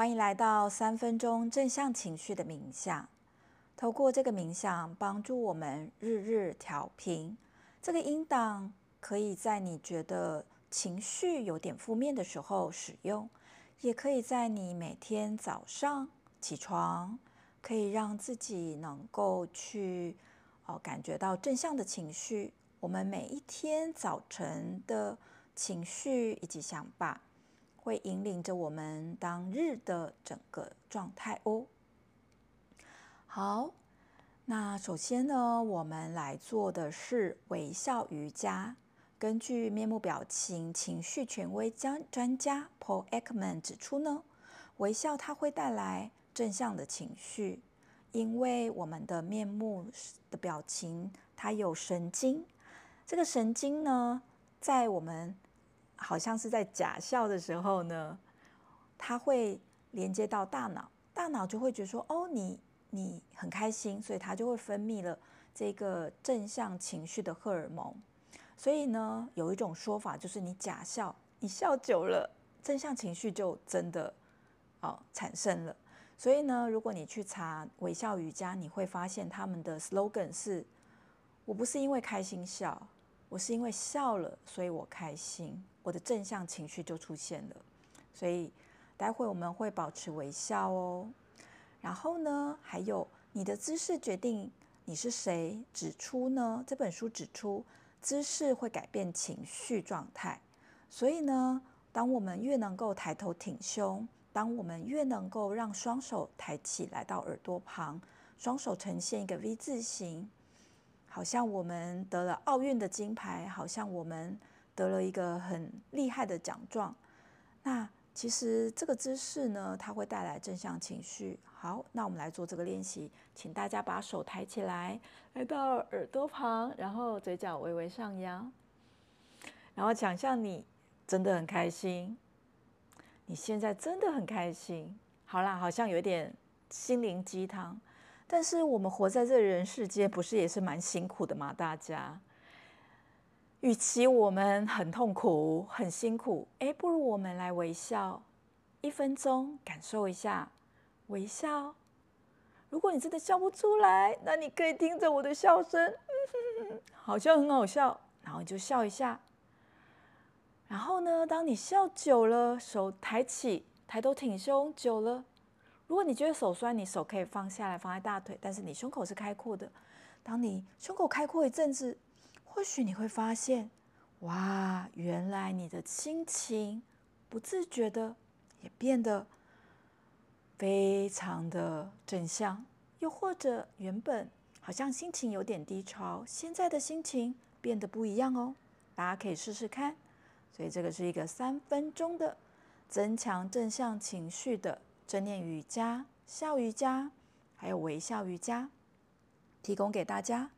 欢迎来到三分钟正向情绪的冥想。透过这个冥想，帮助我们日日调频。这个音档可以在你觉得情绪有点负面的时候使用，也可以在你每天早上起床，可以让自己能够去哦感觉到正向的情绪。我们每一天早晨的情绪以及想法，会引领着我们当日的整个状态哦。好，那首先呢，我们来做的是微笑瑜伽。根据面部表情情绪权威专专家 Paul Ekman 指出呢，微笑它会带来正向的情绪，因为我们的面目的表情它有神经，这个神经呢，在我们好像是在假笑的时候呢，它会连接到大脑，大脑就会觉得说，哦，你你很开心，所以它就会分泌了这个正向情绪的荷尔蒙。所以呢，有一种说法就是，你假笑，你笑久了，正向情绪就真的哦产生了。所以呢，如果你去查微笑瑜伽，你会发现他们的 slogan 是：我不是因为开心笑，我是因为笑了，所以我开心。我的正向情绪就出现了，所以待会我们会保持微笑哦。然后呢，还有你的姿势决定你是谁。指出呢，这本书指出，姿势会改变情绪状态。所以呢，当我们越能够抬头挺胸，当我们越能够让双手抬起来到耳朵旁，双手呈现一个 V 字形，好像我们得了奥运的金牌，好像我们。得了一个很厉害的奖状，那其实这个姿势呢，它会带来正向情绪。好，那我们来做这个练习，请大家把手抬起来，来到耳朵旁，然后嘴角微微上扬，然后想象你真的很开心，你现在真的很开心。好啦，好像有点心灵鸡汤，但是我们活在这人世间，不是也是蛮辛苦的吗？大家。与其我们很痛苦、很辛苦，哎，不如我们来微笑，一分钟感受一下微笑。如果你真的笑不出来，那你可以听着我的笑声，好像很好笑，然后你就笑一下。然后呢，当你笑久了，手抬起，抬头挺胸久了，如果你觉得手酸，你手可以放下来，放在大腿，但是你胸口是开阔的。当你胸口开阔一阵子。或许你会发现，哇，原来你的心情不自觉的也变得非常的正向，又或者原本好像心情有点低潮，现在的心情变得不一样哦。大家可以试试看。所以这个是一个三分钟的增强正向情绪的正念瑜伽、笑瑜伽，还有微笑瑜伽，提供给大家。